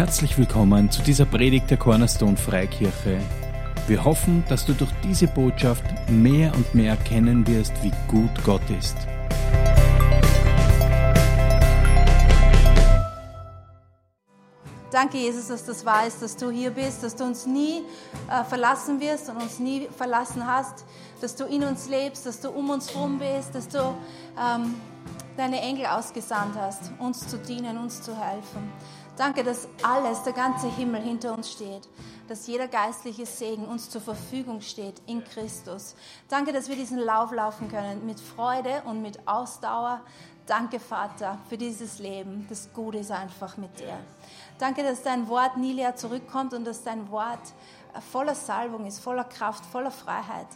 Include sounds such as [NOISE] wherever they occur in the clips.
Herzlich willkommen zu dieser Predigt der Cornerstone Freikirche. Wir hoffen, dass du durch diese Botschaft mehr und mehr erkennen wirst, wie gut Gott ist. Danke, Jesus, dass das weißt, dass du hier bist, dass du uns nie äh, verlassen wirst und uns nie verlassen hast, dass du in uns lebst, dass du um uns herum bist, dass du ähm, deine Engel ausgesandt hast, uns zu dienen, uns zu helfen. Danke, dass alles, der ganze Himmel hinter uns steht, dass jeder geistliche Segen uns zur Verfügung steht in Christus. Danke, dass wir diesen Lauf laufen können mit Freude und mit Ausdauer. Danke, Vater, für dieses Leben. Das Gute ist einfach mit dir. Danke, dass dein Wort nie leer zurückkommt und dass dein Wort voller Salbung ist, voller Kraft, voller Freiheit.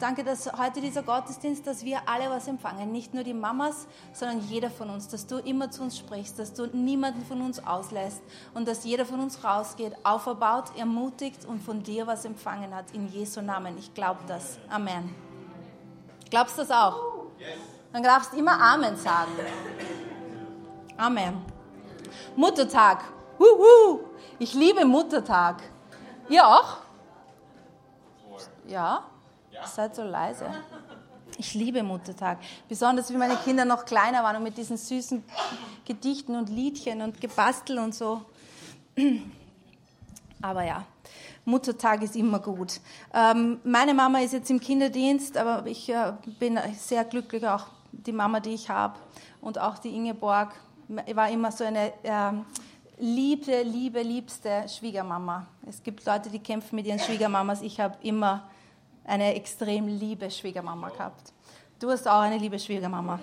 Danke, dass heute dieser Gottesdienst, dass wir alle was empfangen. Nicht nur die Mamas, sondern jeder von uns. Dass du immer zu uns sprichst, dass du niemanden von uns auslässt und dass jeder von uns rausgeht, auferbaut, ermutigt und von dir was empfangen hat. In Jesu Namen. Ich glaube das. Amen. Glaubst du das auch? Dann darfst du immer Amen sagen. Amen. Muttertag. Huhu. Ich liebe Muttertag. Ihr auch? Ja? Seid so leise. Ich liebe Muttertag. Besonders wie meine Kinder noch kleiner waren und mit diesen süßen Gedichten und Liedchen und Gebastel und so. Aber ja, Muttertag ist immer gut. Ähm, meine Mama ist jetzt im Kinderdienst, aber ich äh, bin sehr glücklich, auch die Mama, die ich habe und auch die Ingeborg, war immer so eine äh, liebe, liebe, liebste Schwiegermama. Es gibt Leute, die kämpfen mit ihren Schwiegermamas. Ich habe immer eine extrem liebe Schwiegermama gehabt. Du hast auch eine liebe Schwiegermama.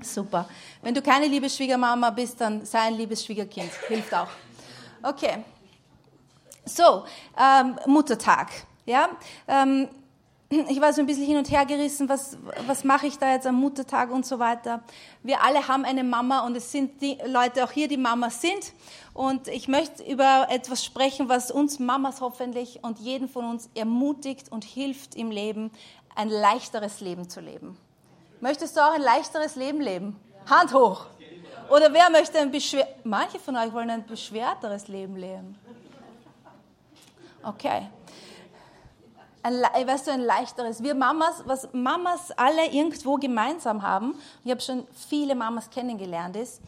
Super. Wenn du keine liebe Schwiegermama bist, dann sei ein liebes Schwiegerkind. Hilft auch. Okay. So, ähm, Muttertag. Ja, ähm, [CLEARS THROAT] ich war so ein bisschen hin und her gerissen, was, was mache ich da jetzt am Muttertag und so weiter. Wir alle haben eine Mama und es sind die Leute auch hier, die Mamas sind. Und ich möchte über etwas sprechen, was uns Mamas hoffentlich und jeden von uns ermutigt und hilft im Leben, ein leichteres Leben zu leben. Möchtest du auch ein leichteres Leben leben? Hand hoch. Oder wer möchte ein beschwer... Manche von euch wollen ein beschwerteres Leben leben. Okay ein, weißt du, ein leichteres. Wir Mamas, was Mamas alle irgendwo gemeinsam haben, ich habe schon viele Mamas kennengelernt, ist,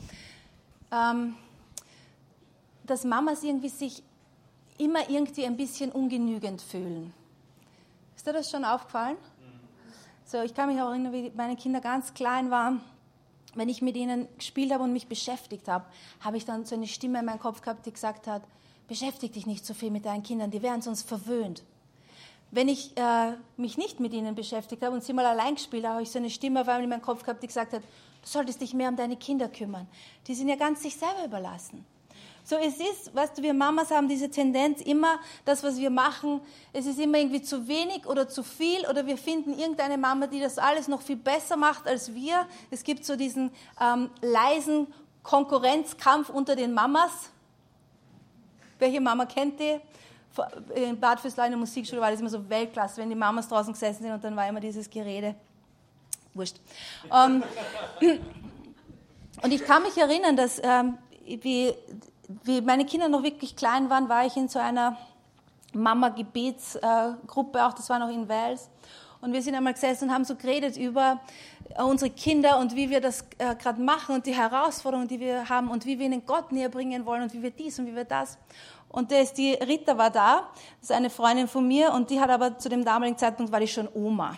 ähm, dass Mamas irgendwie sich immer irgendwie ein bisschen ungenügend fühlen. Ist dir das schon aufgefallen? So, ich kann mich auch erinnern, wie meine Kinder ganz klein waren. Wenn ich mit ihnen gespielt habe und mich beschäftigt habe, habe ich dann so eine Stimme in meinem Kopf gehabt, die gesagt hat, beschäftige dich nicht so viel mit deinen Kindern, die werden sonst verwöhnt wenn ich äh, mich nicht mit ihnen beschäftigt habe und sie mal allein gespielt habe, habe ich so eine Stimme auf einmal in meinem Kopf gehabt, die gesagt hat, du solltest dich mehr um deine Kinder kümmern. Die sind ja ganz sich selber überlassen. So, es ist, weißt du, wir Mamas haben diese Tendenz, immer das, was wir machen, es ist immer irgendwie zu wenig oder zu viel oder wir finden irgendeine Mama, die das alles noch viel besser macht als wir. Es gibt so diesen ähm, leisen Konkurrenzkampf unter den Mamas. Welche Mama kennt die? In Bad Fürslau in der Musikschule war das immer so Weltklasse, wenn die Mamas draußen gesessen sind und dann war immer dieses Gerede. Wurscht. Ähm, und ich kann mich erinnern, dass ähm, wie, wie meine Kinder noch wirklich klein waren, war ich in so einer Mama-Gebetsgruppe, äh, auch das war noch in Wales. Und wir sind einmal gesessen und haben so geredet über unsere Kinder und wie wir das äh, gerade machen und die Herausforderungen, die wir haben und wie wir ihnen Gott näher bringen wollen und wie wir dies und wie wir das. Und der ist die Rita war da, das ist eine Freundin von mir und die hat aber zu dem damaligen Zeitpunkt war die schon Oma.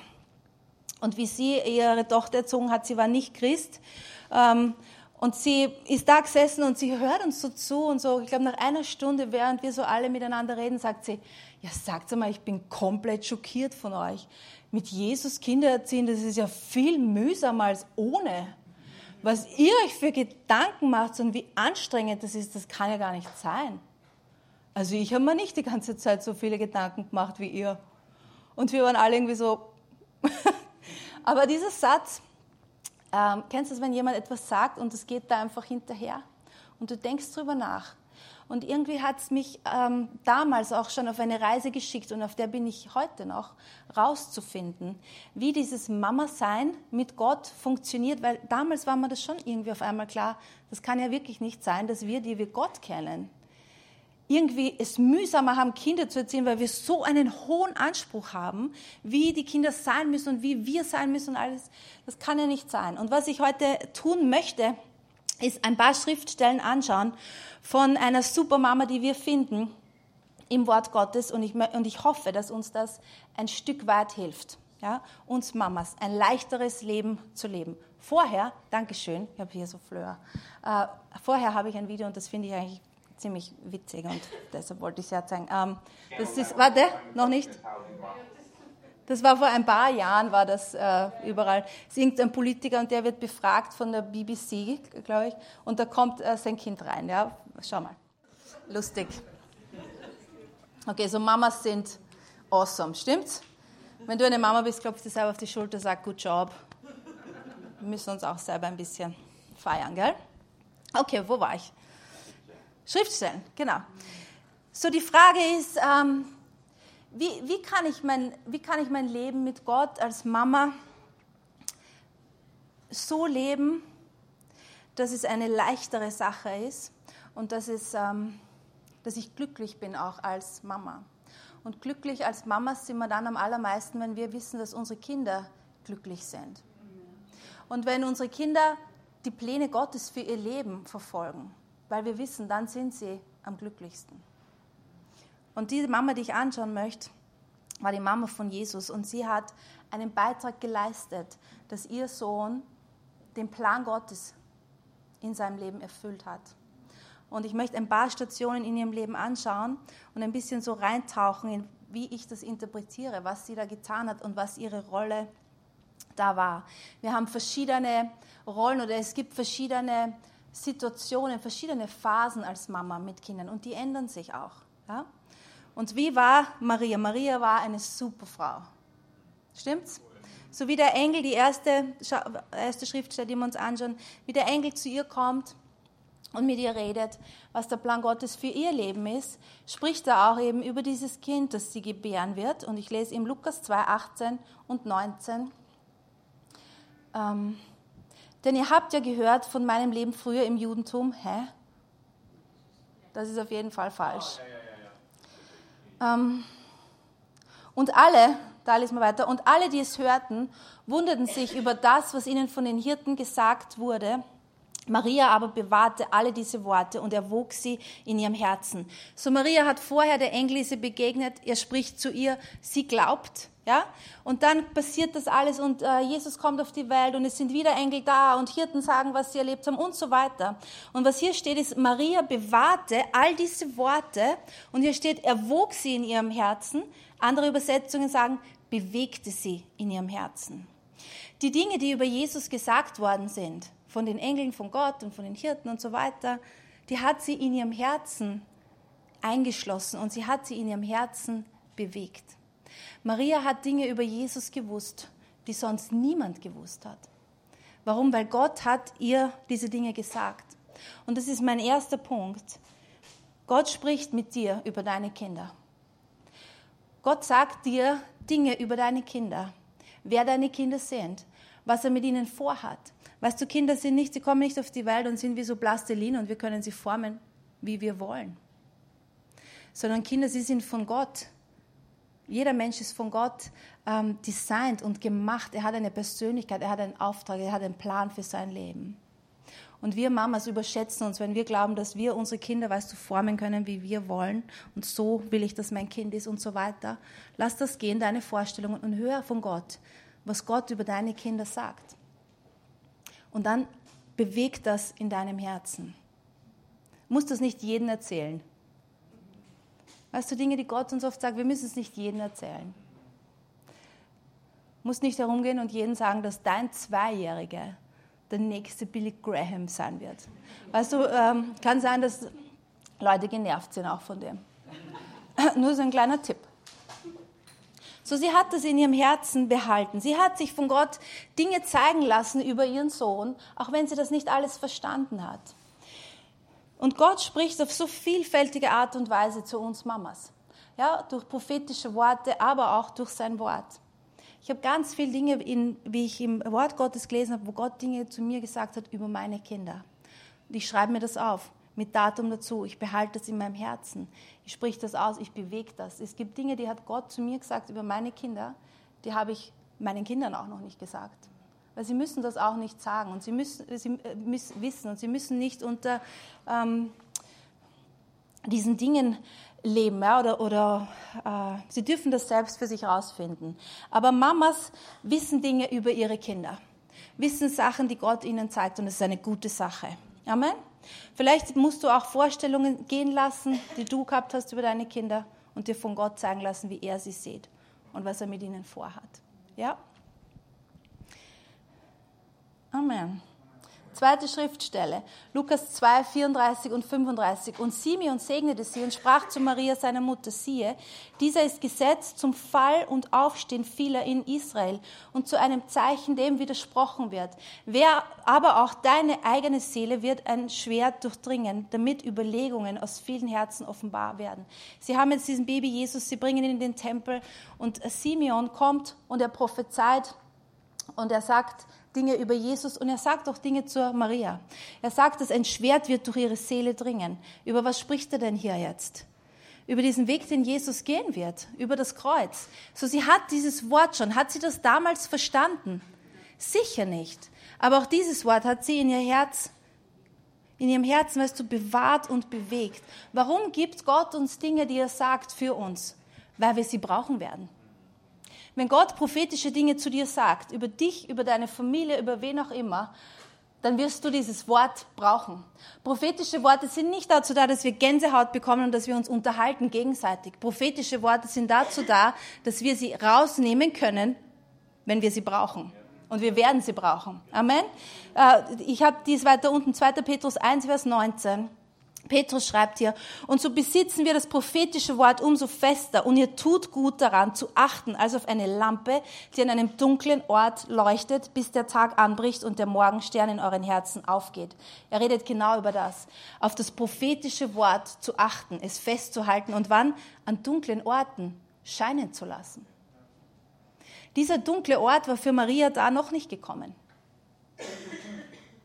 Und wie sie ihre Tochter erzogen hat, sie war nicht Christ. Ähm, und sie ist da gesessen und sie hört uns so zu und so. Ich glaube, nach einer Stunde, während wir so alle miteinander reden, sagt sie, ja, sagt mal, ich bin komplett schockiert von euch. Mit Jesus Kinder erziehen, das ist ja viel mühsamer als ohne. Was ihr euch für Gedanken macht und wie anstrengend das ist, das kann ja gar nicht sein. Also ich habe mir nicht die ganze Zeit so viele Gedanken gemacht wie ihr. Und wir waren alle irgendwie so. [LAUGHS] Aber dieser Satz, ähm, kennst du es, wenn jemand etwas sagt und es geht da einfach hinterher und du denkst drüber nach. Und irgendwie hat es mich ähm, damals auch schon auf eine Reise geschickt und auf der bin ich heute noch, rauszufinden, wie dieses Mama-Sein mit Gott funktioniert, weil damals war mir das schon irgendwie auf einmal klar, das kann ja wirklich nicht sein, dass wir, die wir Gott kennen, irgendwie es mühsamer haben, Kinder zu erziehen, weil wir so einen hohen Anspruch haben, wie die Kinder sein müssen und wie wir sein müssen und alles. Das kann ja nicht sein. Und was ich heute tun möchte, ist ein paar Schriftstellen anschauen von einer Supermama, die wir finden im Wort Gottes. Und ich, und ich hoffe, dass uns das ein Stück weit hilft. Ja, uns Mamas ein leichteres Leben zu leben. Vorher, Dankeschön, ich habe hier so Fleur. Äh, vorher habe ich ein Video und das finde ich eigentlich ziemlich witzig und deshalb wollte ich es ja zeigen. Ähm, das ist, warte, noch nicht? Das war vor ein paar Jahren, war das äh, überall. Es ist irgendein Politiker und der wird befragt von der BBC, glaube ich, und da kommt äh, sein Kind rein. Ja, schau mal. Lustig. Okay, so Mamas sind awesome, stimmt's? Wenn du eine Mama bist, klopfst du selber auf die Schulter, sag Good Job. Wir müssen uns auch selber ein bisschen feiern, gell? Okay, wo war ich? Schriftstellen, genau. So die Frage ist, ähm, wie, wie, kann ich mein, wie kann ich mein Leben mit Gott als Mama so leben, dass es eine leichtere Sache ist und dass, es, ähm, dass ich glücklich bin auch als Mama. Und glücklich als Mama sind wir dann am allermeisten, wenn wir wissen, dass unsere Kinder glücklich sind. Und wenn unsere Kinder die Pläne Gottes für ihr Leben verfolgen weil wir wissen, dann sind sie am glücklichsten. Und diese Mama, die ich anschauen möchte, war die Mama von Jesus und sie hat einen Beitrag geleistet, dass ihr Sohn den Plan Gottes in seinem Leben erfüllt hat. Und ich möchte ein paar Stationen in ihrem Leben anschauen und ein bisschen so reintauchen, in wie ich das interpretiere, was sie da getan hat und was ihre Rolle da war. Wir haben verschiedene Rollen oder es gibt verschiedene Situationen, verschiedene Phasen als Mama mit Kindern und die ändern sich auch. Ja? Und wie war Maria? Maria war eine super Frau. Stimmt's? So wie der Engel, die erste, erste Schriftstelle, die wir uns anschauen, wie der Engel zu ihr kommt und mit ihr redet, was der Plan Gottes für ihr Leben ist, spricht er auch eben über dieses Kind, das sie gebären wird. Und ich lese im Lukas 2, 18 und 19. Ähm, denn ihr habt ja gehört von meinem Leben früher im Judentum. Hä? Das ist auf jeden Fall falsch. Ähm, und alle, da lesen wir weiter, und alle, die es hörten, wunderten sich über das, was ihnen von den Hirten gesagt wurde. Maria aber bewahrte alle diese Worte und erwog sie in ihrem Herzen. So Maria hat vorher der Engel sie begegnet, er spricht zu ihr, sie glaubt, ja? Und dann passiert das alles und äh, Jesus kommt auf die Welt und es sind wieder Engel da und Hirten sagen, was sie erlebt haben und so weiter. Und was hier steht ist, Maria bewahrte all diese Worte und hier steht, erwog sie in ihrem Herzen. Andere Übersetzungen sagen, bewegte sie in ihrem Herzen. Die Dinge, die über Jesus gesagt worden sind, von den Engeln, von Gott und von den Hirten und so weiter, die hat sie in ihrem Herzen eingeschlossen und sie hat sie in ihrem Herzen bewegt. Maria hat Dinge über Jesus gewusst, die sonst niemand gewusst hat. Warum? Weil Gott hat ihr diese Dinge gesagt. Und das ist mein erster Punkt. Gott spricht mit dir über deine Kinder. Gott sagt dir Dinge über deine Kinder, wer deine Kinder sind, was er mit ihnen vorhat. Weißt du, Kinder sind nicht, sie kommen nicht auf die Welt und sind wie so Plastilin und wir können sie formen, wie wir wollen. Sondern Kinder, sie sind von Gott jeder Mensch ist von Gott ähm, designt und gemacht. Er hat eine Persönlichkeit, er hat einen Auftrag, er hat einen Plan für sein Leben. Und wir Mamas überschätzen uns, wenn wir glauben, dass wir unsere Kinder, weißt du, formen können, wie wir wollen. Und so will ich, dass mein Kind ist und so weiter. Lass das gehen, deine Vorstellungen, und hör von Gott, was Gott über deine Kinder sagt. Und dann bewegt das in deinem Herzen. Du musst das nicht jedem erzählen. Weißt du, Dinge, die Gott uns oft sagt, wir müssen es nicht jedem erzählen. Du musst nicht herumgehen und jedem sagen, dass dein Zweijähriger der nächste Billy Graham sein wird. Weißt du, ähm, kann sein, dass Leute genervt sind auch von dem. [LAUGHS] Nur so ein kleiner Tipp. So, sie hat das in ihrem Herzen behalten. Sie hat sich von Gott Dinge zeigen lassen über ihren Sohn, auch wenn sie das nicht alles verstanden hat. Und Gott spricht auf so vielfältige Art und Weise zu uns Mamas. Ja, durch prophetische Worte, aber auch durch sein Wort. Ich habe ganz viele Dinge, in, wie ich im Wort Gottes gelesen habe, wo Gott Dinge zu mir gesagt hat über meine Kinder. Und ich schreibe mir das auf. mit Datum dazu. Ich behalte das in meinem Herzen. Ich sprich das aus, ich bewege das. Es gibt Dinge, die hat Gott zu mir gesagt über meine Kinder, die habe ich meinen Kindern auch noch nicht gesagt. Weil sie müssen das auch nicht sagen und sie müssen, sie müssen wissen und sie müssen nicht unter ähm, diesen Dingen leben ja, oder, oder äh, sie dürfen das selbst für sich herausfinden. Aber Mamas wissen Dinge über ihre Kinder, wissen Sachen, die Gott ihnen zeigt und das ist eine gute Sache. Amen. Vielleicht musst du auch Vorstellungen gehen lassen, die du gehabt hast über deine Kinder und dir von Gott zeigen lassen, wie er sie sieht und was er mit ihnen vorhat. Ja? Amen. Zweite Schriftstelle, Lukas 2, 34 und 35. Und Simeon segnete sie und sprach zu Maria, seiner Mutter, siehe, dieser ist gesetzt zum Fall und Aufstehen vieler in Israel und zu einem Zeichen, dem widersprochen wird. Wer aber auch deine eigene Seele wird ein Schwert durchdringen, damit Überlegungen aus vielen Herzen offenbar werden. Sie haben jetzt diesen Baby Jesus, sie bringen ihn in den Tempel und Simeon kommt und er prophezeit und er sagt, Dinge über Jesus und er sagt auch Dinge zur Maria. Er sagt, dass ein Schwert wird durch ihre Seele dringen. Über was spricht er denn hier jetzt? Über diesen Weg, den Jesus gehen wird, über das Kreuz. So, sie hat dieses Wort schon. Hat sie das damals verstanden? Sicher nicht. Aber auch dieses Wort hat sie in ihr Herz, in ihrem Herzen, weißt du, bewahrt und bewegt. Warum gibt Gott uns Dinge, die er sagt, für uns? Weil wir sie brauchen werden. Wenn Gott prophetische Dinge zu dir sagt, über dich, über deine Familie, über wen auch immer, dann wirst du dieses Wort brauchen. Prophetische Worte sind nicht dazu da, dass wir Gänsehaut bekommen und dass wir uns unterhalten gegenseitig. Prophetische Worte sind dazu da, dass wir sie rausnehmen können, wenn wir sie brauchen. Und wir werden sie brauchen. Amen. Äh, ich habe dies weiter unten, 2. Petrus 1, Vers 19. Petrus schreibt hier, und so besitzen wir das prophetische Wort umso fester und ihr tut gut daran zu achten, als auf eine Lampe, die an einem dunklen Ort leuchtet, bis der Tag anbricht und der Morgenstern in euren Herzen aufgeht. Er redet genau über das. Auf das prophetische Wort zu achten, es festzuhalten und wann? An dunklen Orten scheinen zu lassen. Dieser dunkle Ort war für Maria da noch nicht gekommen.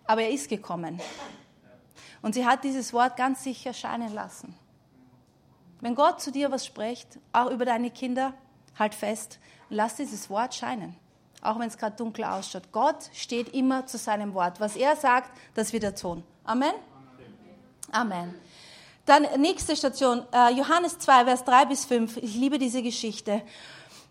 Aber er ist gekommen. Und sie hat dieses Wort ganz sicher scheinen lassen. Wenn Gott zu dir was spricht, auch über deine Kinder, halt fest, lass dieses Wort scheinen. Auch wenn es gerade dunkel ausschaut. Gott steht immer zu seinem Wort. Was er sagt, das wird er tun. Amen? Amen. Dann nächste Station, äh, Johannes 2, Vers 3 bis 5. Ich liebe diese Geschichte.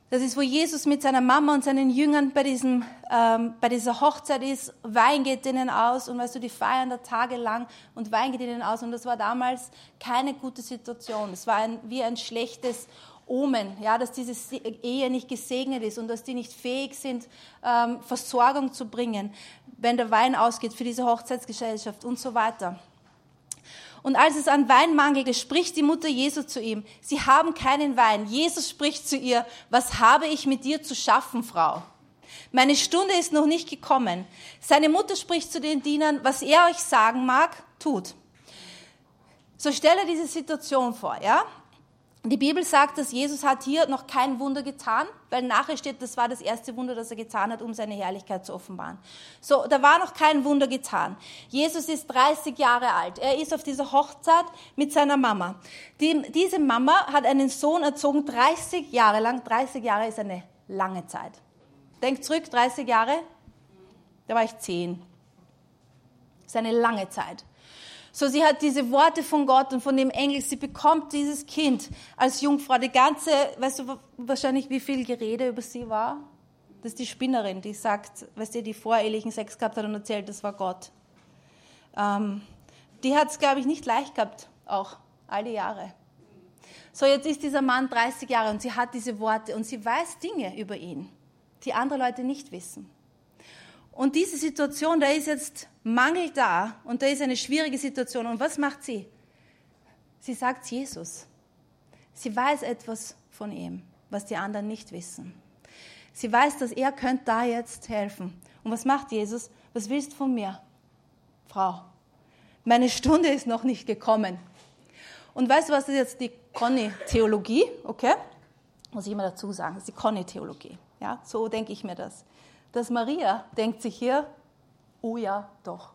Das ist, wo Jesus mit seiner Mama und seinen Jüngern bei, diesem, ähm, bei dieser Hochzeit ist. Wein geht ihnen aus und weißt du, die feiern da tagelang und Wein geht ihnen aus. Und das war damals keine gute Situation. Es war ein, wie ein schlechtes Omen, ja, dass diese Ehe nicht gesegnet ist und dass die nicht fähig sind, ähm, Versorgung zu bringen, wenn der Wein ausgeht für diese Hochzeitsgesellschaft und so weiter. Und als es an Wein mangelte, spricht die Mutter Jesu zu ihm, sie haben keinen Wein. Jesus spricht zu ihr, was habe ich mit dir zu schaffen, Frau? Meine Stunde ist noch nicht gekommen. Seine Mutter spricht zu den Dienern, was er euch sagen mag, tut. So stelle diese Situation vor, ja? Die Bibel sagt, dass Jesus hat hier noch kein Wunder getan, weil nachher steht, das war das erste Wunder, das er getan hat, um seine Herrlichkeit zu offenbaren. So, da war noch kein Wunder getan. Jesus ist 30 Jahre alt. Er ist auf dieser Hochzeit mit seiner Mama. Die, diese Mama hat einen Sohn erzogen, 30 Jahre lang. 30 Jahre ist eine lange Zeit. Denkt zurück, 30 Jahre? Da war ich 10. Das ist eine lange Zeit. So, sie hat diese Worte von Gott und von dem Engel, sie bekommt dieses Kind als Jungfrau. Die ganze, weißt du wahrscheinlich, wie viel Gerede über sie war? Das ist die Spinnerin, die sagt, weißt du, die vorehelichen Sex gehabt hat und erzählt, das war Gott. Ähm, die hat es, glaube ich, nicht leicht gehabt, auch all die Jahre. So, jetzt ist dieser Mann 30 Jahre und sie hat diese Worte und sie weiß Dinge über ihn, die andere Leute nicht wissen. Und diese Situation, da ist jetzt Mangel da und da ist eine schwierige Situation. Und was macht sie? Sie sagt Jesus. Sie weiß etwas von ihm, was die anderen nicht wissen. Sie weiß, dass er könnte da jetzt helfen. Und was macht Jesus? Was willst du von mir? Frau, meine Stunde ist noch nicht gekommen. Und weißt du, was ist jetzt die Conny-Theologie? Okay? Muss ich immer dazu sagen, das ist die Conny-Theologie. Ja, so denke ich mir das dass Maria denkt sich hier, oh ja, doch.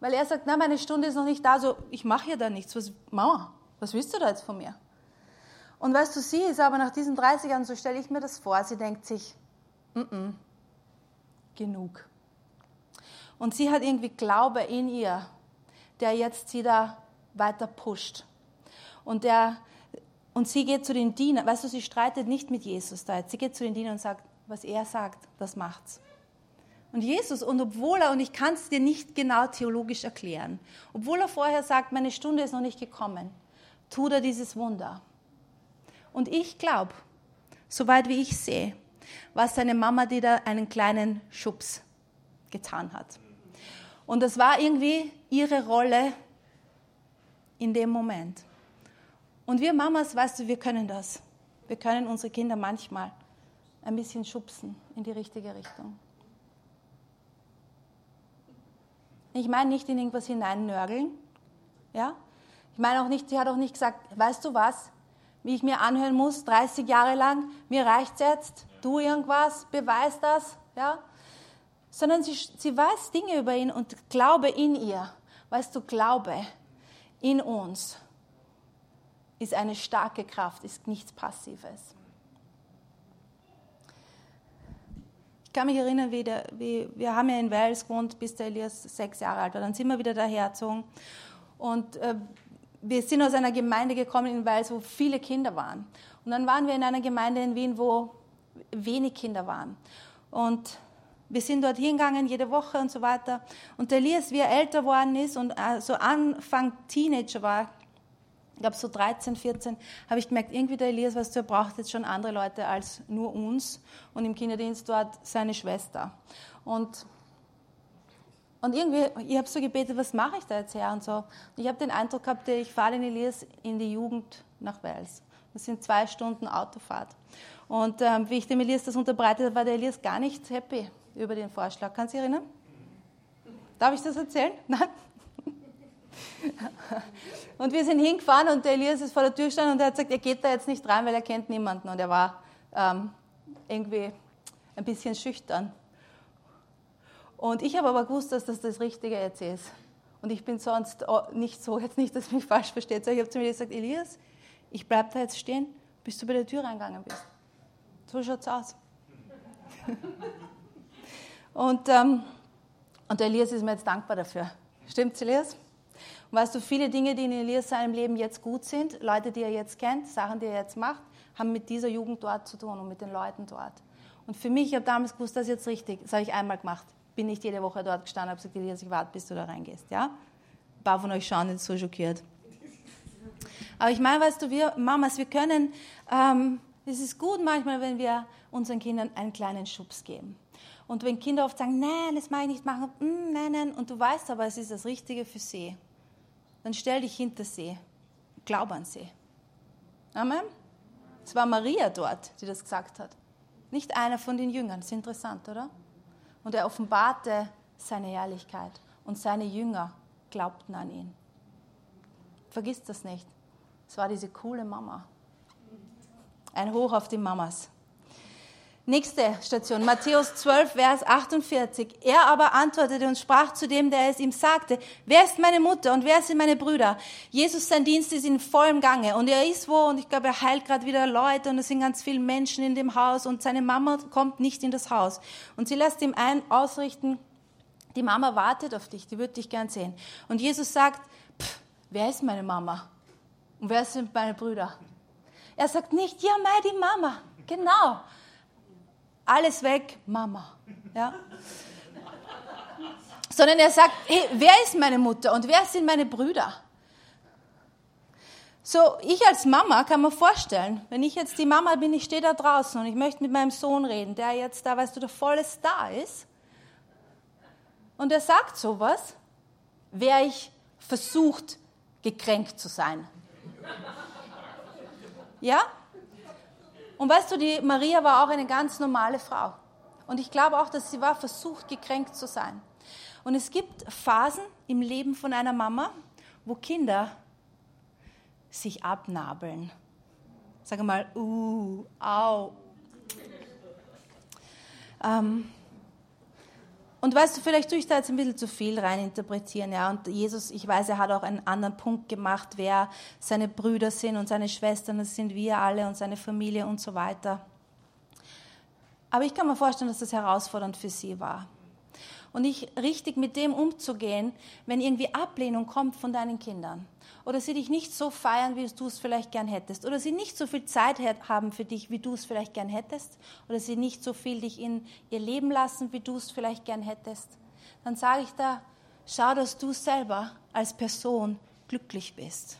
Weil er sagt, na, meine Stunde ist noch nicht da, so ich mache hier da nichts. Was, Mama, was willst du da jetzt von mir? Und weißt du, sie ist aber nach diesen 30 Jahren, so stelle ich mir das vor, sie denkt sich, mm -mm, genug. Und sie hat irgendwie Glaube in ihr, der jetzt sie da weiter pusht. Und, der, und sie geht zu den Dienern, weißt du, sie streitet nicht mit Jesus da jetzt. Sie geht zu den Dienern und sagt, was er sagt, das macht's. Und Jesus, und obwohl er, und ich kann es dir nicht genau theologisch erklären, obwohl er vorher sagt, meine Stunde ist noch nicht gekommen, tut er dieses Wunder. Und ich glaube, soweit wie ich sehe, war seine Mama, die da einen kleinen Schubs getan hat. Und das war irgendwie ihre Rolle in dem Moment. Und wir Mamas, weißt du, wir können das. Wir können unsere Kinder manchmal ein bisschen schubsen in die richtige Richtung. Ich meine nicht in irgendwas hineinnörgeln. Ja? Ich meine auch nicht, sie hat auch nicht gesagt, weißt du was, wie ich mir anhören muss, 30 Jahre lang, mir reicht's jetzt, du irgendwas, beweis das, ja? Sondern sie, sie weiß Dinge über ihn und Glaube in ihr. Weißt du, Glaube in uns ist eine starke Kraft, ist nichts Passives. Ich kann mich erinnern, wie, der, wie wir haben ja in Wales gewohnt, bis der Elias sechs Jahre alt war. Dann sind wir wieder dahergezogen. Und äh, wir sind aus einer Gemeinde gekommen in Wales, wo viele Kinder waren. Und dann waren wir in einer Gemeinde in Wien, wo wenig Kinder waren. Und wir sind dort hingegangen, jede Woche und so weiter. Und der Elias, wie er älter geworden ist und äh, so Anfang Teenager war, ich glaube so 13, 14, habe ich gemerkt, irgendwie der Elias, was du, er braucht jetzt schon andere Leute als nur uns und im Kinderdienst dort seine Schwester. Und, und irgendwie, ich habe so gebetet, was mache ich da jetzt her und so. Und ich habe den Eindruck gehabt, ich fahre den Elias in die Jugend nach Wels. Das sind zwei Stunden Autofahrt. Und ähm, wie ich dem Elias das unterbreitet habe, war der Elias gar nicht happy über den Vorschlag. Kannst du dich erinnern? Darf ich das erzählen? [LAUGHS] Nein? [LAUGHS] Und wir sind hingefahren und der Elias ist vor der Tür gestanden und er hat gesagt, er geht da jetzt nicht rein, weil er kennt niemanden. Und er war ähm, irgendwie ein bisschen schüchtern. Und ich habe aber gewusst, dass das das Richtige jetzt ist. Und ich bin sonst nicht so, jetzt nicht, dass mich falsch versteht. Ich habe zu mir gesagt, Elias, ich bleibe da jetzt stehen, bis du bei der Tür reingegangen bist. So schaut es aus. [LAUGHS] und, ähm, und der Elias ist mir jetzt dankbar dafür. Stimmt's, Elias? Und weißt du, viele Dinge, die in Elias seinem Leben jetzt gut sind, Leute, die er jetzt kennt, Sachen, die er jetzt macht, haben mit dieser Jugend dort zu tun und mit den Leuten dort. Und für mich, ich habe damals gewusst, das ist jetzt richtig. Das habe ich einmal gemacht. Bin nicht jede Woche dort gestanden, habe gesagt, Elias, ich warte, bis du da reingehst. Ja? Ein paar von euch schauen jetzt so schockiert. Aber ich meine, weißt du, wir Mamas, wir können, ähm, es ist gut manchmal, wenn wir unseren Kindern einen kleinen Schubs geben. Und wenn Kinder oft sagen, nein, das mag ich nicht machen, mm, nein, nein, und du weißt aber, es ist das Richtige für sie, dann stell dich hinter sie, glaub an sie. Amen. Es war Maria dort, die das gesagt hat. Nicht einer von den Jüngern. Das ist interessant, oder? Und er offenbarte seine Herrlichkeit. Und seine Jünger glaubten an ihn. Vergiss das nicht. Es war diese coole Mama. Ein Hoch auf die Mamas. Nächste Station, Matthäus 12, Vers 48. Er aber antwortete und sprach zu dem, der es ihm sagte, wer ist meine Mutter und wer sind meine Brüder? Jesus, sein Dienst ist in vollem Gange und er ist wo und ich glaube, er heilt gerade wieder Leute und es sind ganz viele Menschen in dem Haus und seine Mama kommt nicht in das Haus. Und sie lässt ihm ein ausrichten, die Mama wartet auf dich, die wird dich gern sehen. Und Jesus sagt, pff, wer ist meine Mama? Und wer sind meine Brüder? Er sagt nicht, ja, mei, die Mama. Genau alles weg, Mama. Ja? Sondern er sagt, hey, wer ist meine Mutter und wer sind meine Brüder? So, ich als Mama kann mir vorstellen, wenn ich jetzt die Mama bin, ich stehe da draußen und ich möchte mit meinem Sohn reden, der jetzt da, weißt du, der volles da ist, und er sagt sowas, wäre ich versucht, gekränkt zu sein. Ja? Und weißt du, die Maria war auch eine ganz normale Frau. Und ich glaube auch, dass sie war versucht, gekränkt zu sein. Und es gibt Phasen im Leben von einer Mama, wo Kinder sich abnabeln. Sag mal, uh, au. Ähm, Und weißt du, vielleicht tue ich da jetzt ein bisschen zu viel rein interpretieren, ja. Und Jesus, ich weiß, er hat auch einen anderen Punkt gemacht, wer seine Brüder sind und seine Schwestern, das sind wir alle und seine Familie und so weiter. Aber ich kann mir vorstellen, dass das herausfordernd für sie war. Und nicht richtig mit dem umzugehen, wenn irgendwie Ablehnung kommt von deinen Kindern. Oder sie dich nicht so feiern, wie du es vielleicht gern hättest. Oder sie nicht so viel Zeit haben für dich, wie du es vielleicht gern hättest. Oder sie nicht so viel dich in ihr Leben lassen, wie du es vielleicht gern hättest. Dann sage ich da, schau, dass du selber als Person glücklich bist.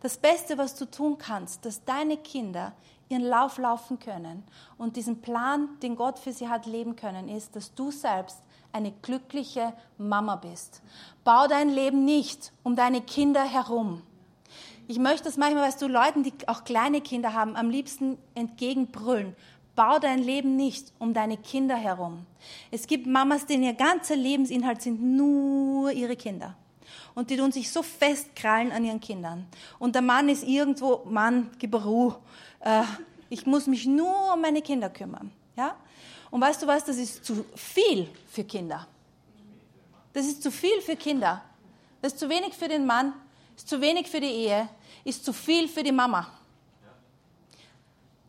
Das Beste, was du tun kannst, dass deine Kinder ihren Lauf laufen können und diesen Plan, den Gott für sie hat, leben können, ist, dass du selbst eine glückliche Mama bist. Bau dein Leben nicht um deine Kinder herum. Ich möchte das manchmal, weißt du, Leuten, die auch kleine Kinder haben, am liebsten entgegenbrüllen. Bau dein Leben nicht um deine Kinder herum. Es gibt Mamas, denen ihr ganzer Lebensinhalt sind nur ihre Kinder. Und die tun sich so festkrallen an ihren Kindern. Und der Mann ist irgendwo, Mann, gib Ruhe. Äh, ich muss mich nur um meine Kinder kümmern. Ja? Und weißt du was, das ist zu viel für Kinder. Das ist zu viel für Kinder. Das ist zu wenig für den Mann, ist zu wenig für die Ehe, ist zu viel für die Mama.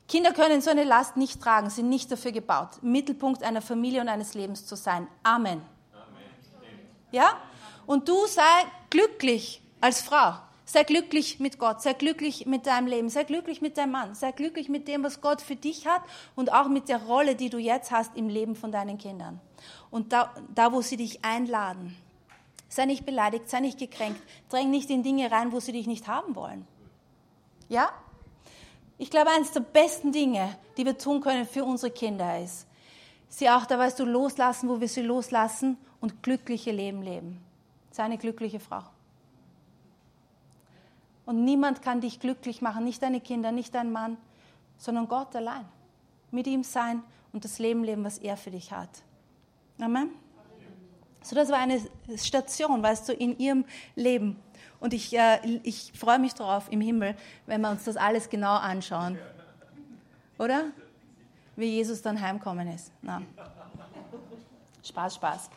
Kinder können so eine Last nicht tragen, sind nicht dafür gebaut, Mittelpunkt einer Familie und eines Lebens zu sein. Amen. Ja? Und du sei glücklich als Frau. Sei glücklich mit Gott, sei glücklich mit deinem Leben, sei glücklich mit deinem Mann, sei glücklich mit dem, was Gott für dich hat und auch mit der Rolle, die du jetzt hast im Leben von deinen Kindern. Und da, da wo sie dich einladen, sei nicht beleidigt, sei nicht gekränkt, dräng nicht in Dinge rein, wo sie dich nicht haben wollen. Ja? Ich glaube, eines der besten Dinge, die wir tun können für unsere Kinder ist, sie auch da weißt du loslassen, wo wir sie loslassen und glückliche Leben leben. Sei eine glückliche Frau. Und niemand kann dich glücklich machen, nicht deine Kinder, nicht dein Mann, sondern Gott allein. Mit ihm sein und das Leben leben, was er für dich hat. Amen. So, das war eine Station, weißt du, in ihrem Leben. Und ich, äh, ich freue mich darauf im Himmel, wenn wir uns das alles genau anschauen. Oder? Wie Jesus dann heimkommen ist. Na. Spaß, Spaß.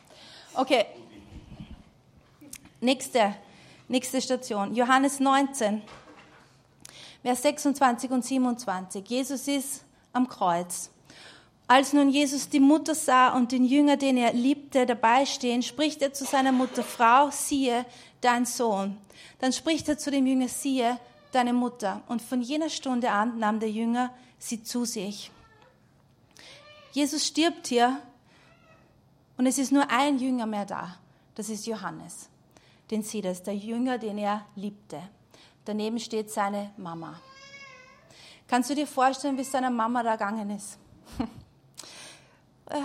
Okay. Nächste Nächste Station, Johannes 19, Vers 26 und 27. Jesus ist am Kreuz. Als nun Jesus die Mutter sah und den Jünger, den er liebte, dabei stehen, spricht er zu seiner Mutter, Frau, siehe, dein Sohn. Dann spricht er zu dem Jünger, siehe, deine Mutter. Und von jener Stunde an nahm der Jünger sie zu sich. Jesus stirbt hier und es ist nur ein Jünger mehr da. Das ist Johannes den er, der Jünger, den er liebte. Daneben steht seine Mama. Kannst du dir vorstellen, wie es seiner Mama da gegangen ist? [LAUGHS]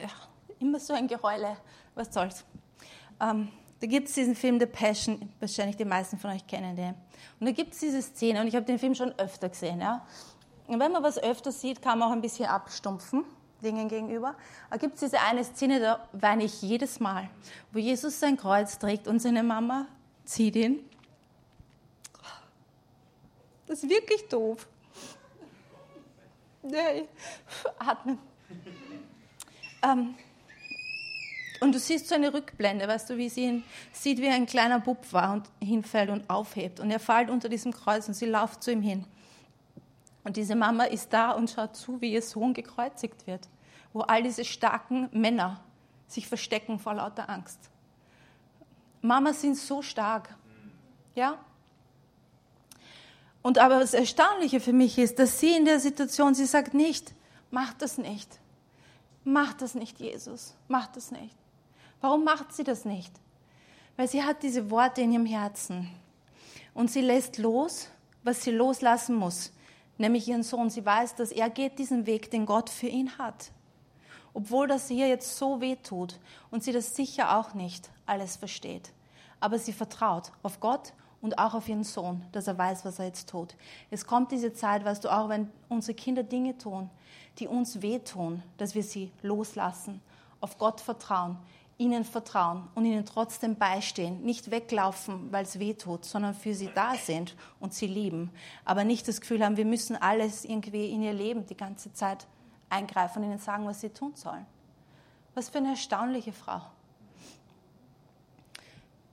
ja, immer so ein Geheule. Was soll's? Ähm, da gibt es diesen Film The Passion, wahrscheinlich die meisten von euch kennen den. Und da gibt es diese Szene, und ich habe den Film schon öfter gesehen. Ja? Und wenn man was öfter sieht, kann man auch ein bisschen abstumpfen, Dingen gegenüber. Da gibt es diese eine Szene, da weine ich jedes Mal, wo Jesus sein Kreuz trägt und seine Mama zieht ihn. Das ist wirklich doof. Nee. Atmen. Ähm, und du siehst so eine Rückblende, weißt du, wie sie ihn sieht, wie er ein kleiner Bub war und hinfällt und aufhebt. Und er fällt unter diesem Kreuz und sie läuft zu ihm hin. Und diese Mama ist da und schaut zu, wie ihr Sohn gekreuzigt wird, wo all diese starken Männer sich verstecken vor lauter Angst. Mamas sind so stark. Ja? Und aber das Erstaunliche für mich ist, dass sie in der Situation, sie sagt nicht, mach das nicht. Mach das nicht, Jesus. Mach das nicht. Warum macht sie das nicht? Weil sie hat diese Worte in ihrem Herzen. Und sie lässt los, was sie loslassen muss nämlich ihren Sohn. Sie weiß, dass er geht diesen Weg, den Gott für ihn hat. Obwohl das ihr jetzt so weh tut und sie das sicher auch nicht alles versteht. Aber sie vertraut auf Gott und auch auf ihren Sohn, dass er weiß, was er jetzt tut. Es kommt diese Zeit, weißt du, auch wenn unsere Kinder Dinge tun, die uns wehtun, dass wir sie loslassen, auf Gott vertrauen, ihnen vertrauen und ihnen trotzdem beistehen. Nicht weglaufen, weil es weh tut, sondern für sie da sind und sie lieben. Aber nicht das Gefühl haben, wir müssen alles irgendwie in ihr Leben die ganze Zeit eingreifen und ihnen sagen, was sie tun sollen. Was für eine erstaunliche Frau.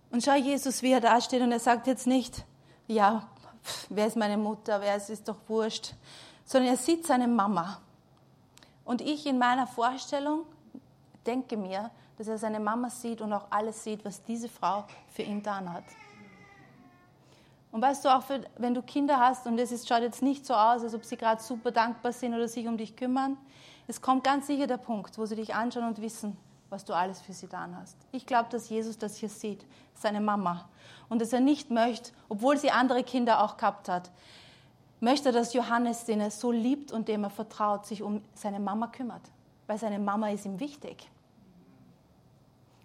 Und schau Jesus, wie er da steht und er sagt jetzt nicht, ja, wer ist meine Mutter, wer ist, ist doch wurscht, sondern er sieht seine Mama. Und ich in meiner Vorstellung denke mir, dass er seine Mama sieht und auch alles sieht, was diese Frau für ihn getan hat. Und weißt du auch, für, wenn du Kinder hast und es ist, schaut jetzt nicht so aus, als ob sie gerade super dankbar sind oder sich um dich kümmern, es kommt ganz sicher der Punkt, wo sie dich anschauen und wissen, was du alles für sie getan hast. Ich glaube, dass Jesus das hier sieht, seine Mama. Und dass er nicht möchte, obwohl sie andere Kinder auch gehabt hat, möchte, dass Johannes, den er so liebt und dem er vertraut, sich um seine Mama kümmert. Weil seine Mama ist ihm wichtig.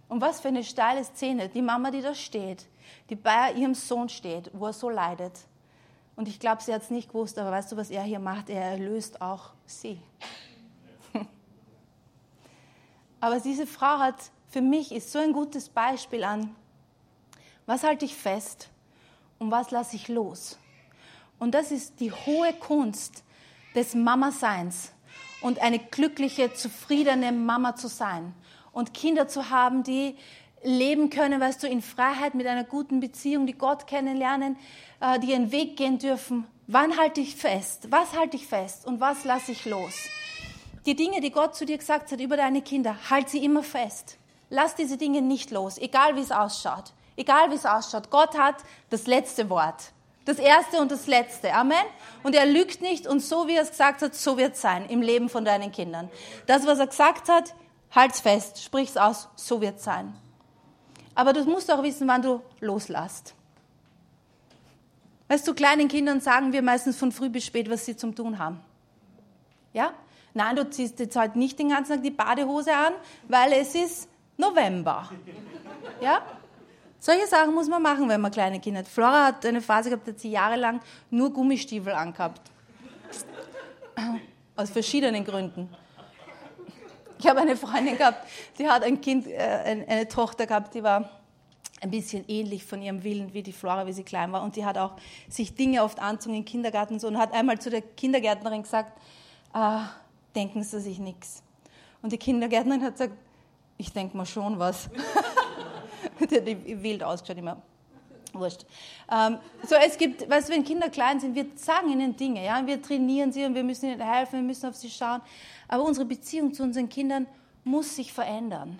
Und was für eine steile Szene, die Mama, die da steht, die bei ihrem Sohn steht, wo er so leidet. Und ich glaube, sie hat es nicht gewusst, aber weißt du, was er hier macht? Er erlöst auch sie. [LAUGHS] aber diese Frau hat, für mich ist so ein gutes Beispiel an, was halte ich fest und was lasse ich los. Und das ist die hohe Kunst des Mama-Seins und eine glückliche, zufriedene Mama zu sein und Kinder zu haben, die leben können, weißt du, in Freiheit mit einer guten Beziehung, die Gott kennenlernen, äh, die ihren Weg gehen dürfen. Wann halte ich fest? Was halte ich fest und was lasse ich los? Die Dinge, die Gott zu dir gesagt hat über deine Kinder, halt sie immer fest. Lass diese Dinge nicht los, egal wie es ausschaut. Egal wie es ausschaut. Gott hat das letzte Wort. Das erste und das letzte. Amen. Und er lügt nicht und so wie er es gesagt hat, so wird es sein im Leben von deinen Kindern. Das, was er gesagt hat, halt's fest, sprich's aus, so wird es sein. Aber du musst auch wissen, wann du loslässt. Weißt du, kleinen Kindern sagen wir meistens von früh bis spät, was sie zum tun haben. Ja? Nein, du ziehst jetzt halt nicht den ganzen Tag die Badehose an, weil es ist November. Ja? Solche Sachen muss man machen, wenn man kleine Kinder hat. Flora hat eine Phase gehabt, da hat sie jahrelang nur Gummistiefel angehabt. Aus verschiedenen Gründen. Ich habe eine Freundin gehabt, die hat ein Kind, äh, eine Tochter gehabt, die war ein bisschen ähnlich von ihrem Willen wie die Flora, wie sie klein war. Und die hat auch sich Dinge oft anzogen im Kindergarten und so und hat einmal zu der Kindergärtnerin gesagt, äh, denken Sie sich nichts. Und die Kindergärtnerin hat gesagt, ich denke mal schon was. [LAUGHS] die hat wild ausgeschaut immer. Wurscht. Ähm, so, es gibt, weißt du, wenn Kinder klein sind, wir sagen ihnen Dinge, ja, wir trainieren sie und wir müssen ihnen helfen, wir müssen auf sie schauen. Aber unsere Beziehung zu unseren Kindern muss sich verändern.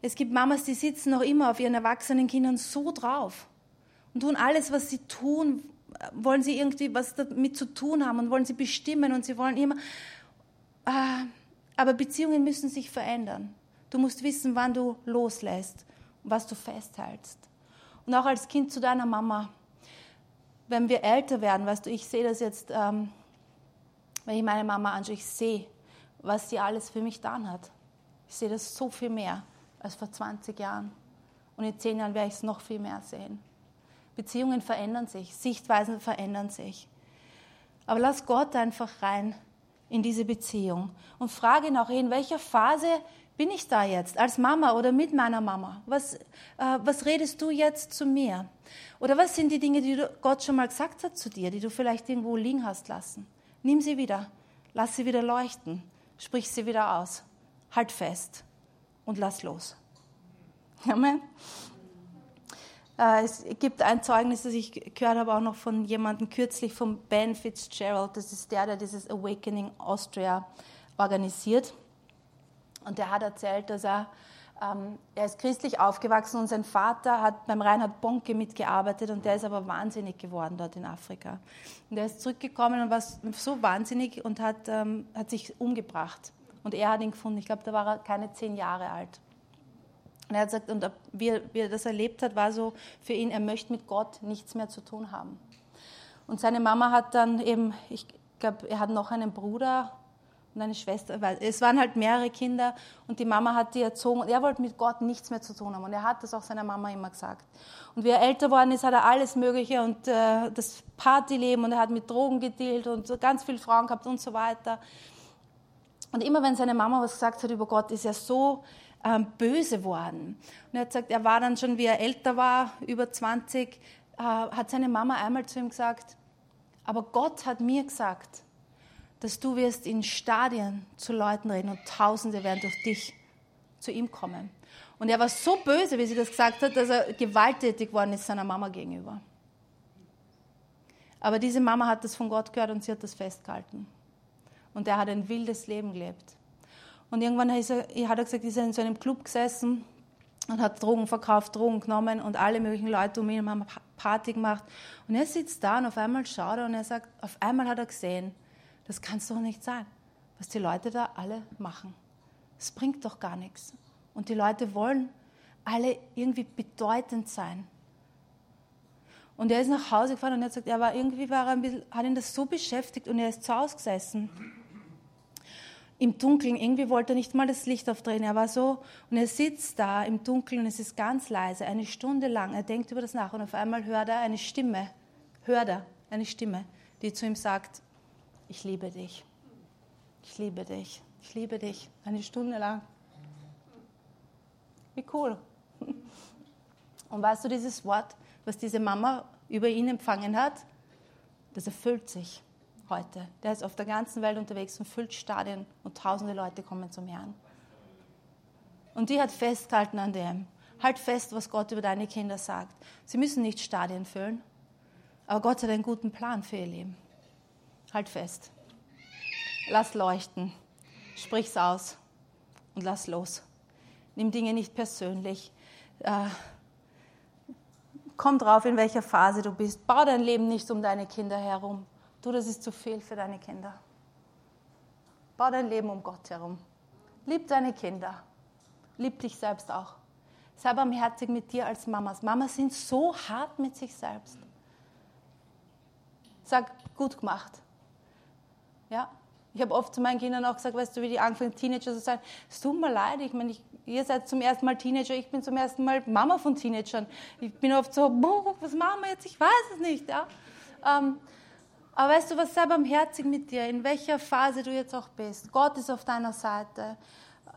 Es gibt Mamas, die sitzen noch immer auf ihren erwachsenen Kindern so drauf und tun alles, was sie tun, wollen sie irgendwie was damit zu tun haben und wollen sie bestimmen und sie wollen immer. Äh, aber Beziehungen müssen sich verändern. Du musst wissen, wann du loslässt was du festhältst. Und auch als Kind zu deiner Mama. Wenn wir älter werden, weißt du, ich sehe das jetzt, ähm, wenn ich meine Mama anschaue, ich sehe, was sie alles für mich getan hat. Ich sehe das so viel mehr als vor 20 Jahren. Und in 10 Jahren werde ich es noch viel mehr sehen. Beziehungen verändern sich, Sichtweisen verändern sich. Aber lass Gott einfach rein in diese Beziehung und frage ihn auch, in welcher Phase bin ich da jetzt als Mama oder mit meiner Mama? Was, äh, was redest du jetzt zu mir? Oder was sind die Dinge, die Gott schon mal gesagt hat zu dir, die du vielleicht irgendwo liegen hast lassen? Nimm sie wieder, lass sie wieder leuchten, sprich sie wieder aus, halt fest und lass los. Amen. Äh, es gibt ein Zeugnis, das ich gehört habe, auch noch von jemandem kürzlich, von Ben Fitzgerald. Das ist der, der dieses Awakening Austria organisiert. Und der hat erzählt, dass er, ähm, er ist christlich aufgewachsen und sein Vater hat beim Reinhard Bonke mitgearbeitet und der ist aber wahnsinnig geworden dort in Afrika. Und er ist zurückgekommen und war so wahnsinnig und hat, ähm, hat sich umgebracht. Und er hat ihn gefunden. Ich glaube, da war er keine zehn Jahre alt. Und er hat gesagt, und wie er, wie er das erlebt hat, war so für ihn, er möchte mit Gott nichts mehr zu tun haben. Und seine Mama hat dann eben, ich glaube, er hat noch einen Bruder und eine Schwester, weil es waren halt mehrere Kinder und die Mama hat die erzogen und er wollte mit Gott nichts mehr zu tun haben und er hat das auch seiner Mama immer gesagt. Und wie er älter geworden ist, hat er alles Mögliche und äh, das Partyleben und er hat mit Drogen gedealt und ganz viele Frauen gehabt und so weiter. Und immer wenn seine Mama was gesagt hat über Gott, ist er so ähm, böse worden. Und er hat gesagt, er war dann schon, wie er älter war, über 20, äh, hat seine Mama einmal zu ihm gesagt, aber Gott hat mir gesagt, dass du wirst in Stadien zu Leuten reden und Tausende werden durch dich zu ihm kommen. Und er war so böse, wie sie das gesagt hat, dass er gewalttätig worden ist seiner Mama gegenüber. Aber diese Mama hat das von Gott gehört und sie hat das festgehalten. Und er hat ein wildes Leben gelebt. Und irgendwann hat er, hat er gesagt, ist er in so einem Club gesessen und hat Drogen verkauft, Drogen genommen und alle möglichen Leute um ihn haben Party gemacht. Und er sitzt da und auf einmal schaut er und er sagt, auf einmal hat er gesehen, das kann es doch nicht sein, was die Leute da alle machen. Es bringt doch gar nichts. Und die Leute wollen alle irgendwie bedeutend sein. Und er ist nach Hause gefahren und er hat gesagt, er war irgendwie war er ein bisschen, hat ihn das so beschäftigt und er ist zu Hause gesessen. Im Dunkeln, irgendwie wollte er nicht mal das Licht aufdrehen. Er war so, und er sitzt da im Dunkeln und es ist ganz leise, eine Stunde lang. Er denkt über das nach und auf einmal hört er eine Stimme, hört er eine Stimme, die zu ihm sagt, ich liebe dich, ich liebe dich, ich liebe dich, eine Stunde lang. Wie cool. [LAUGHS] Und weißt du, dieses Wort, was diese Mama über ihn empfangen hat, das erfüllt sich heute. Der ist auf der ganzen Welt unterwegs und füllt Stadien und tausende Leute kommen zum Herrn. Und die hat festgehalten an dem. Halt fest, was Gott über deine Kinder sagt. Sie müssen nicht Stadien füllen, aber Gott hat einen guten Plan für ihr Leben. Halt fest. Lass leuchten. Sprich's aus und lass los. Nimm Dinge nicht persönlich. Äh, Komm drauf, in welcher Phase du bist. Bau dein Leben nicht um deine Kinder herum. Du, das ist zu viel für deine Kinder. Bau dein Leben um Gott herum. Lieb deine Kinder. Lieb dich selbst auch. Sei barmherzig mit dir als Mamas. Mamas sind so hart mit sich selbst. Sag, gut gemacht. Ja? Ich habe oft zu meinen Kindern auch gesagt, weißt du, wie die anfangen, Teenager zu sein. Es tut mir leid, ich meine, ich Ihr seid zum ersten Mal Teenager, ich bin zum ersten Mal Mama von Teenagern. Ich bin oft so, was machen wir jetzt? Ich weiß es nicht. Ja? Ähm, aber weißt du was, sei barmherzig mit dir, in welcher Phase du jetzt auch bist. Gott ist auf deiner Seite.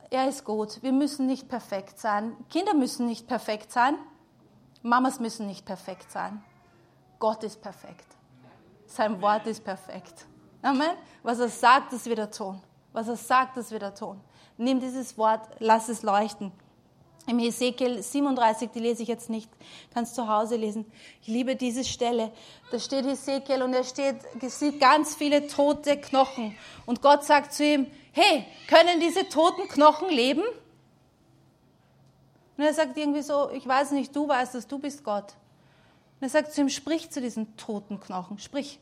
Er ist gut. Wir müssen nicht perfekt sein. Kinder müssen nicht perfekt sein. Mamas müssen nicht perfekt sein. Gott ist perfekt. Sein Wort ist perfekt. Amen. Was er sagt, das wird er tun. Was er sagt, das wird er tun. Nimm dieses Wort, lass es leuchten. Im Hesekiel 37, die lese ich jetzt nicht, kannst zu Hause lesen. Ich liebe diese Stelle. Da steht Hesekiel und er steht, sieht ganz viele tote Knochen. Und Gott sagt zu ihm, hey, können diese toten Knochen leben? Und er sagt irgendwie so, ich weiß nicht, du weißt es, du bist Gott. Und er sagt zu ihm, sprich zu diesen toten Knochen, sprich.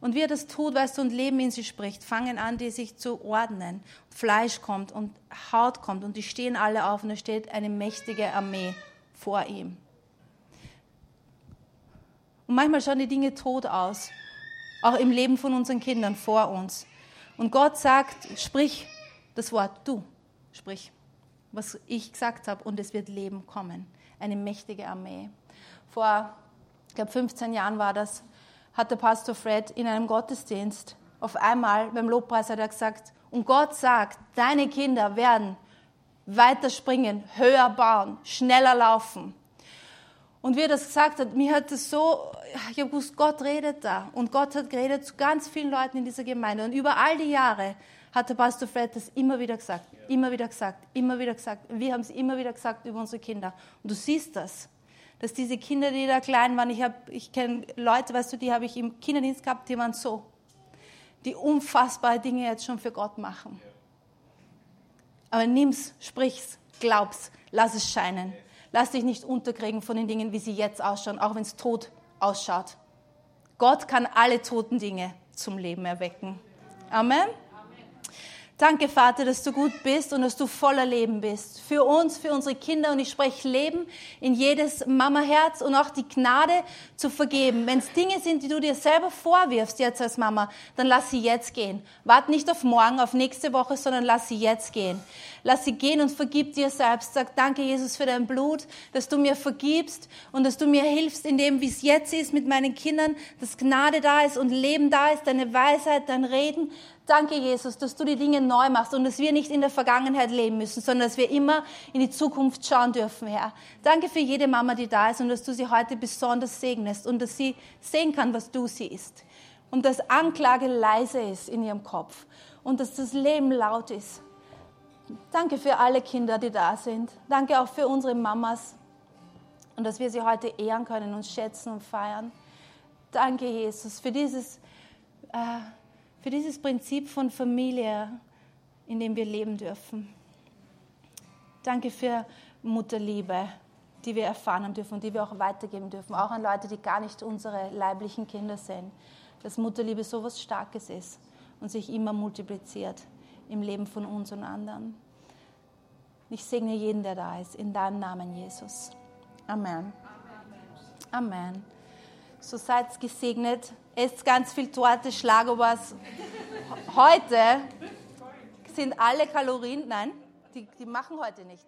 Und wie er das tut, weißt du, und Leben in sie spricht, fangen an, die sich zu ordnen. Fleisch kommt und Haut kommt und die stehen alle auf und da steht eine mächtige Armee vor ihm. Und manchmal schauen die Dinge tot aus, auch im Leben von unseren Kindern vor uns. Und Gott sagt, sprich das Wort, du, sprich, was ich gesagt habe und es wird Leben kommen. Eine mächtige Armee. Vor, ich glaube, 15 Jahren war das, hat der Pastor Fred in einem Gottesdienst auf einmal beim Lobpreis hat er gesagt, und Gott sagt, deine Kinder werden weiter springen, höher bauen, schneller laufen. Und wie er das gesagt hat, mir hat das so, ich habe gewusst, Gott redet da. Und Gott hat geredet zu ganz vielen Leuten in dieser Gemeinde. Und über all die Jahre hat der Pastor Fred das immer wieder gesagt, immer wieder gesagt, immer wieder gesagt. Wir haben es immer wieder gesagt über unsere Kinder. Und du siehst das dass diese Kinder, die da klein waren, ich, ich kenne Leute, weißt du, die habe ich im Kinderdienst gehabt, die waren so, die unfassbare Dinge jetzt schon für Gott machen. Aber nimm's, sprich's, glaub's, lass es scheinen. Lass dich nicht unterkriegen von den Dingen, wie sie jetzt ausschauen, auch wenn es tot ausschaut. Gott kann alle toten Dinge zum Leben erwecken. Amen. Danke, Vater, dass du gut bist und dass du voller Leben bist. Für uns, für unsere Kinder. Und ich spreche Leben in jedes Mama-Herz und auch die Gnade zu vergeben. Wenn es Dinge sind, die du dir selber vorwirfst jetzt als Mama, dann lass sie jetzt gehen. Wart nicht auf morgen, auf nächste Woche, sondern lass sie jetzt gehen. Lass sie gehen und vergib dir selbst. Sag danke, Jesus, für dein Blut, dass du mir vergibst und dass du mir hilfst in dem, wie es jetzt ist mit meinen Kindern, dass Gnade da ist und Leben da ist, deine Weisheit, dein Reden, Danke, Jesus, dass du die Dinge neu machst und dass wir nicht in der Vergangenheit leben müssen, sondern dass wir immer in die Zukunft schauen dürfen, Herr. Danke für jede Mama, die da ist und dass du sie heute besonders segnest und dass sie sehen kann, was du siehst. Und dass Anklage leise ist in ihrem Kopf und dass das Leben laut ist. Danke für alle Kinder, die da sind. Danke auch für unsere Mamas und dass wir sie heute ehren können und schätzen und feiern. Danke, Jesus, für dieses, äh, für dieses Prinzip von Familie, in dem wir leben dürfen. Danke für Mutterliebe, die wir erfahren haben dürfen und die wir auch weitergeben dürfen, auch an Leute, die gar nicht unsere leiblichen Kinder sind. Dass Mutterliebe so etwas Starkes ist und sich immer multipliziert im Leben von uns und anderen. Ich segne jeden, der da ist, in deinem Namen, Jesus. Amen. Amen. So seid gesegnet. Esst ganz viel Torte, Schlagobers. Heute sind alle Kalorien, nein, die, die machen heute nichts.